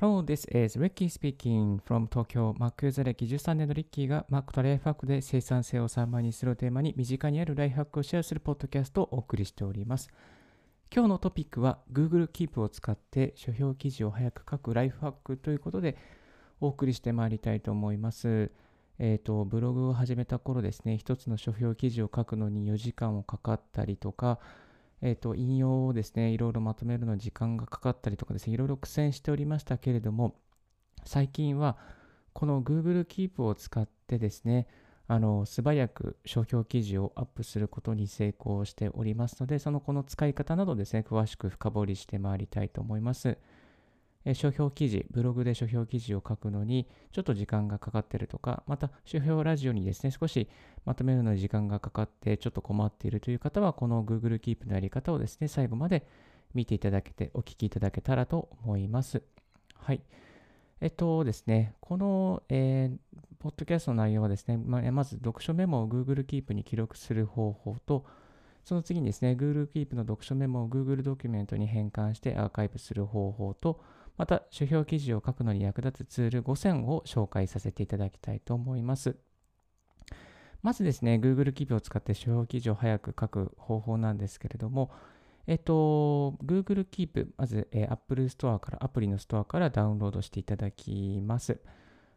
Hello, this is Ricky speaking from Tokyo. Mac ユーザー歴13年のリッキーが Mac とライフハックで生産性を3倍にするテーマに身近にあるライフハックをシェアするポッドキャストをお送りしております。今日のトピックは Google Keep を使って書評記事を早く書くライフハックということでお送りしてまいりたいと思います。えっ、ー、と、ブログを始めた頃ですね、一つの書評記事を書くのに4時間をかかったりとか、えっ、ー、と、引用をですね、いろいろまとめるのに時間がかかったりとかですね、いろいろ苦戦しておりましたけれども、最近はこの Google Keep を使ってですね、あの素早く商標記事をアップすることに成功しておりますので、そのこの使い方などですね、詳しく深掘りしてまいりたいと思います。え書評記事、ブログで書評記事を書くのにちょっと時間がかかってるとか、また書評ラジオにですね、少しまとめるのに時間がかかってちょっと困っているという方は、この Google Keep のやり方をですね、最後まで見ていただけて、お聞きいただけたらと思います。はい。えっとですね、この、えー、ポッドキャストの内容はですね、ままず読書メモを Google Keep に記録する方法と、その次にですね、Google Keep の読書メモを Google ドキュメントに変換してアーカイブする方法と、また、書評記事を書くのに役立つツール5選を紹介させていただきたいと思います。まずですね、Google Keep を使って書評記事を早く書く方法なんですけれども、えっと、Google Keep、まず、えー、Apple Store から、アプリのストアからダウンロードしていただきます。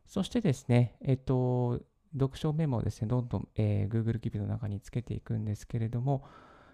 そしてですね、えっと、読書メモをですね、どんどん、えー、Google Keep の中につけていくんですけれども、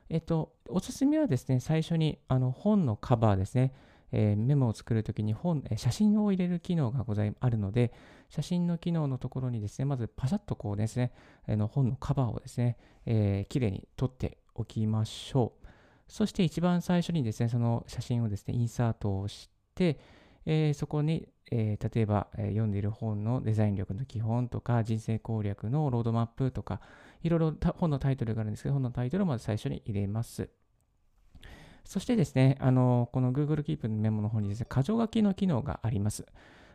えっと、おすすめはですね、最初にあの本のカバーですね、えー、メモを作るときに本、え写真を入れる機能がございあるので、写真の機能のところにですね、まずパシャッとこうですね、あの本のカバーをですね、えー、きれいに撮っておきましょう。そして一番最初にですね、その写真をですね、インサートをして、えー、そこに、えー、例えば、えー、読んでいる本のデザイン力の基本とか、人生攻略のロードマップとか、いろいろ本のタイトルがあるんですけど、本のタイトルをまず最初に入れます。そしてですね、あのこの Google Keep のメモの方にですね、箇条書きの機能があります。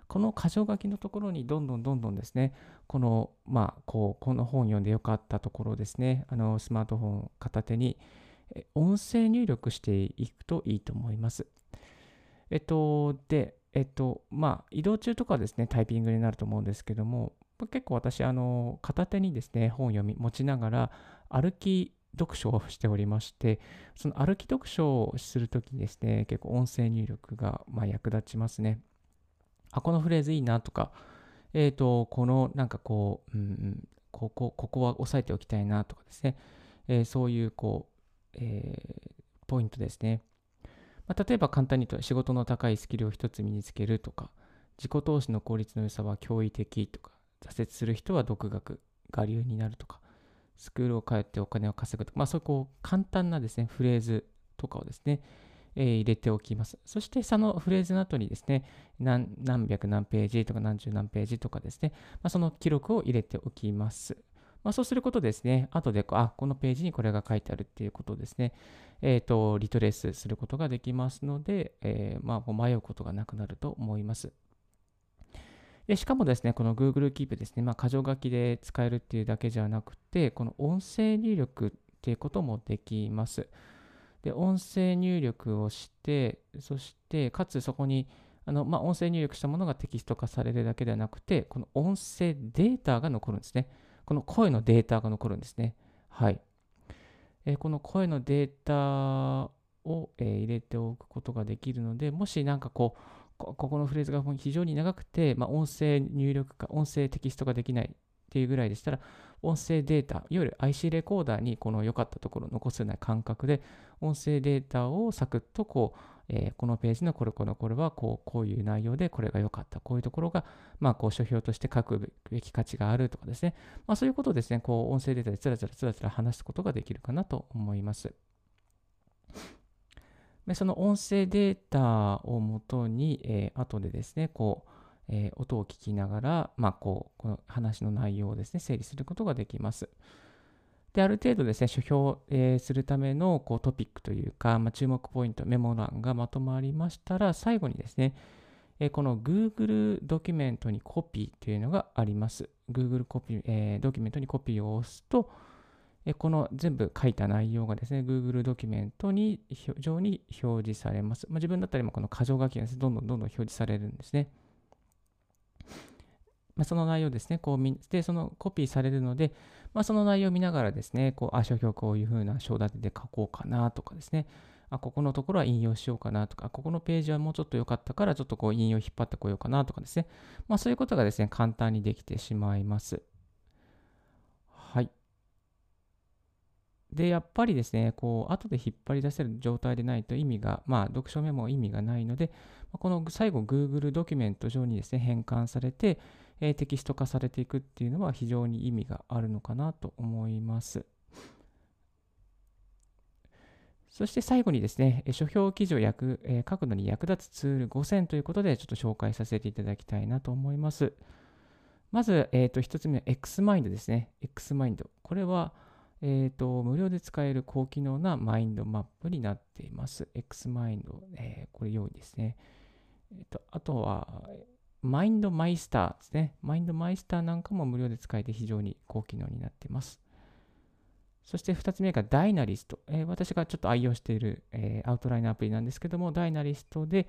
この箇条書きのところにどんどんどんどんですね、この、まあ、こう、この本読んでよかったところですね、あの、スマートフォン片手に、音声入力していくといいと思います。えっと、で、えっと、まあ、移動中とかですね、タイピングになると思うんですけども、結構私、あの、片手にですね、本読み持ちながら、歩き読書をしておりまして、その歩き読書をするときにですね、結構音声入力がま役立ちますね。あ、このフレーズいいなとか、えっ、ー、と、このなんかこう、うん、ここ、ここは押さえておきたいなとかですね、えー、そういうこう、えー、ポイントですね。まあ、例えば簡単に言うと仕事の高いスキルを一つ身につけるとか、自己投資の効率の良さは驚異的とか、挫折する人は独学が理由になるとか、スクールを通ってお金を稼ぐとか、まあ、そういうこう簡単なですね、フレーズとかをですね、えー、入れておきます。そしてそのフレーズの後にですね、何何百何ページとか何十何ページとかですね、まあ、その記録を入れておきます。まあ、そうすることですね、後でこう、あ、このページにこれが書いてあるっていうことですね、えっ、ー、と、リトレースすることができますので、えー、まあ、迷うことがなくなると思います。でしかもですね、この Google Keep ですね、まあ、箇条書きで使えるっていうだけじゃなくて、この音声入力っていうこともできます。で、音声入力をして、そして、かつそこに、あのまあ、音声入力したものがテキスト化されるだけではなくて、この音声データが残るんですね。この声のデータが残るんですね。はい。え、この声のデータを、えー、入れておくことができるので、もしなんかこう、ここのフレーズが非常に長くて、まあ、音声入力か、音声テキストができないっていうぐらいでしたら、音声データ、いわゆる IC レコーダーにこの良かったところを残すような感覚で、音声データをサクッとこう、えー、このページのこれこれこれはこうこういう内容でこれが良かった、こういうところが、まあ、こう書評として書くべき価値があるとかですね、まあ、そういうことをですね、こう音声データでつらつらつらつら話すことができるかなと思います。その音声データをもとに、えー、後でですね、こう、えー、音を聞きながら、まあ、こう、この話の内容をですね、整理することができます。で、ある程度ですね、書評、えー、するためのこうトピックというか、まあ、注目ポイント、メモ欄がまとまりましたら、最後にですね、えー、この Google ドキュメントにコピーというのがあります。Google コピー、えー、ドキュメントにコピーを押すと、この全部書いた内容がですね、Google ドキュメントに上に表示されます。まあ、自分だったりもこの箇条書きがですねどんどんどんどん表示されるんですね。まあ、その内容ですね、こうで、そのコピーされるので、まあ、その内容を見ながらですね、こう、あ、書評こういうふうな章立てで書こうかなとかですね、あ、ここのところは引用しようかなとか、ここのページはもうちょっと良かったから、ちょっとこう引用引っ張ってこようかなとかですね、まあ、そういうことがですね、簡単にできてしまいます。はい。で、やっぱりですね、こう、後で引っ張り出せる状態でないと意味が、まあ、読書メモ意味がないので、この最後、Google ドキュメント上にですね、変換されて、えテキスト化されていくっていうのは非常に意味があるのかなと思います。そして最後にですね、書評記事を役、え書くのに役立つツール5選ということで、ちょっと紹介させていただきたいなと思います。まず、えー、と1つ目は XMind ですね。XMind。これは、えーと、無料で使える高機能なマインドマップになっています。XMind、えー、これ用意ですね。えーと、あとは、マインドマイスターですね。マインドマイスターなんかも無料で使えて非常に高機能になっています。そして2つ目がダイナリスト。えー、私がちょっと愛用している、えー、アウトラインアプリなんですけども、ダイナリストで、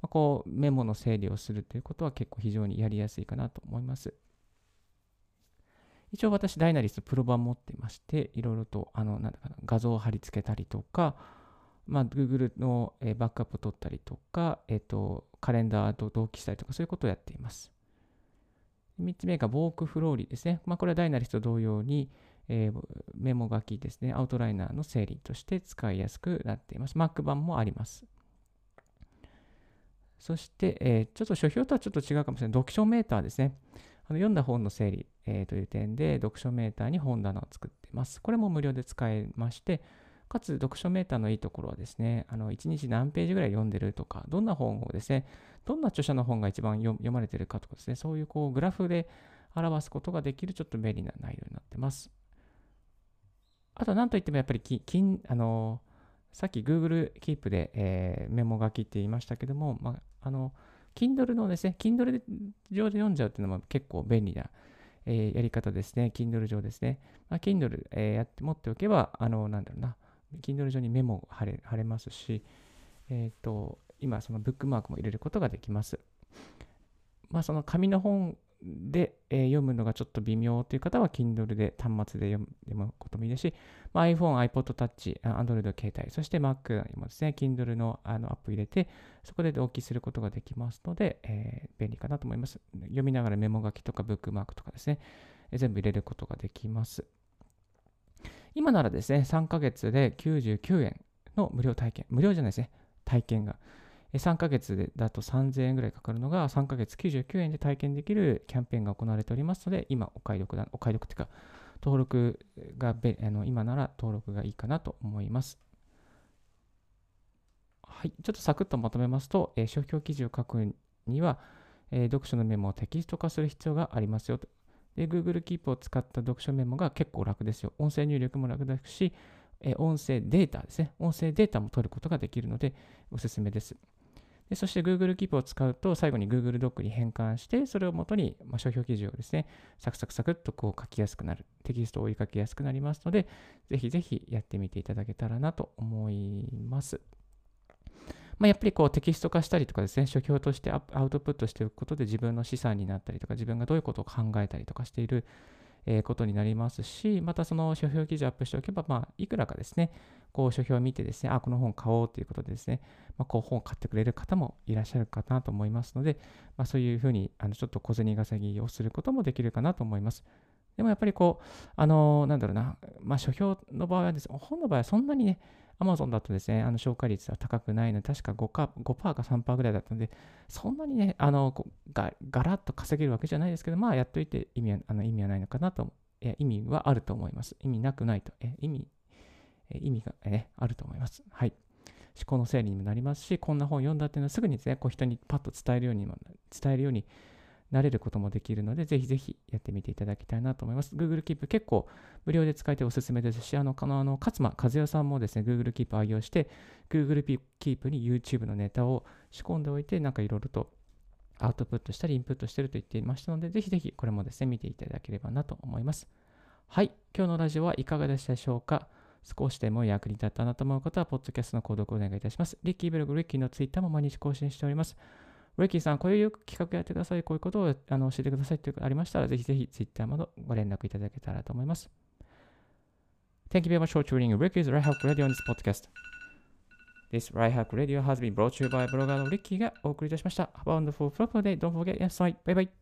まあ、こうメモの整理をするということは結構非常にやりやすいかなと思います。一応私、ダイナリストプロ版持ってまして、いろいろとあのなんだかな画像を貼り付けたりとか、まあ、Google の、バックアップを取ったりとか、えっ、と、カレンダーと同期したりとか、そういうことをやっています。3つ目が、ボークフローリーですね。まあ、これはダイナリスト同様に、えー、メモ書きですね、アウトライナーの整理として使いやすくなっています。Mac 版もあります。そして、えー、ちょっと書評とはちょっと違うかもしれない。読書メーターですね。あの読んだ本の整理、えー、という点で、読書メーターに本棚を作っています。これも無料で使えまして、かつ読書メーターのいいところはですね、あの1日何ページぐらい読んでるとか、どんな本をですね、どんな著者の本が一番読まれてるかとかですね、そういうこうグラフで表すことができるちょっと便利な内容になってます。あとは何といってもやっぱりき、あのさっき Google Keep で、えー、メモ書きって言いましたけども、まあ、あの、Kindle のですね、Kindle 上で読んじゃうっていうのも結構便利な、えー、やり方ですね。Kindle 上ですね。まあ、Kindle、えー、やって持っておけば、あの、なんだろうな、Kindle 上にメモ貼れ貼れますし、えっ、ー、と、今、そのブックマークも入れることができます。まあ、その紙の本で、えー、読むのがちょっと微妙という方は Kindle で端末で読むこともいいですし、まあ、iPhone、iPod Touch、Android 携帯、そして Mac にもですね、Kindle のあのアップ入れて、そこで同期することができますので、えー、便利かなと思います。読みながらメモ書きとかブックマークとかですね、え、全部入れることができます。今ならですね、3ヶ月で99円の無料体験、無料じゃないですね、体験が3ヶ月だと3000円ぐらいかかるのが、3ヶ月99円で体験できるキャンペーンが行われておりますので、今、お買い得だ、お買い得というか、登録がべあの、今なら登録がいいかなと思います。はい、ちょっとサクッとまとめますと、えー、商標記事を書くには、えー、読書のメモをテキスト化する必要がありますよと。で、Google Keep を使った読書メモが結構楽ですよ。音声入力も楽ですし、音声データですね。音声データも取ることができるので、おすすめです。でそして Google Keep を使うと最後に Google ドックに変換して、それをもとに、まあ、商標記事をですね、サクサクサクっとこう書きやすくなる、テキストを追いかけやすくなりますので、ぜひぜひやってみていただけたらなと思います。まあ、やっぱりこうテキスト化したりとかですね、書評としてアウトプットしておくことで自分の資産になったりとか、自分がどういうことを考えたりとかしていることになりますし、またその書評記事をアップしておけば、まあ、いくらかですね、こう書評を見てですね、あ、この本買おうということでですね、まあ、こう本を買ってくれる方もいらっしゃるかなと思いますので、まあ、そういうふうにあのちょっと小銭稼ぎをすることもできるかなと思います。でもやっぱりこう、あのー、なんだろうな、まあ、書評の場合はですね、本の場合はそんなにね、Amazon だとですね、あの紹介率は高くないので、確か 5%, か5か3%ぐらいだったので、そんなにね、あのがガラッと稼げるわけじゃないですけど、まあ、やっといて意味はあの意味はないのかなとえ意味はあると思います。意味なくないと。え意味、意味が、えあると思います。はい。思考の整理にもなりますし、こんな本を読んだっていうのはすぐにですね、こう人にパッと伝えるようにも、伝えるようになれることもできるので、ぜひぜひやってみていただきたいなと思います。Google Keep 結構無料で使えておすすめですし、あの、あの勝間和代さんもですね、Google Keep 愛用して、Google Keep に YouTube のネタを仕込んでおいて、なんかいろいろとアウトプットしたりインプットしてると言っていましたので、ぜひぜひこれもですね、見ていただければなと思います。はい、今日のラジオはいかがでしたでしょうか？少しでも役に立ったなと思う方は、ポッドキャストの購読をお願いいたします。リッキーブログ、リッキーのツイッターも毎日更新しております。リッキーさん、こういう企画やってください、こういうことをあの教えてくださいというありましたら、ぜひぜひツイッターまでご連絡いただけたらと思います。Thank you very much for tuning in Ricky's Right Hack Radio on this podcast. This Right Hack Radio has been brought to you by ブロガーのリッキーがお送りいたしました。Have a wonderful, proper day. Don't forget, yes, bye bye.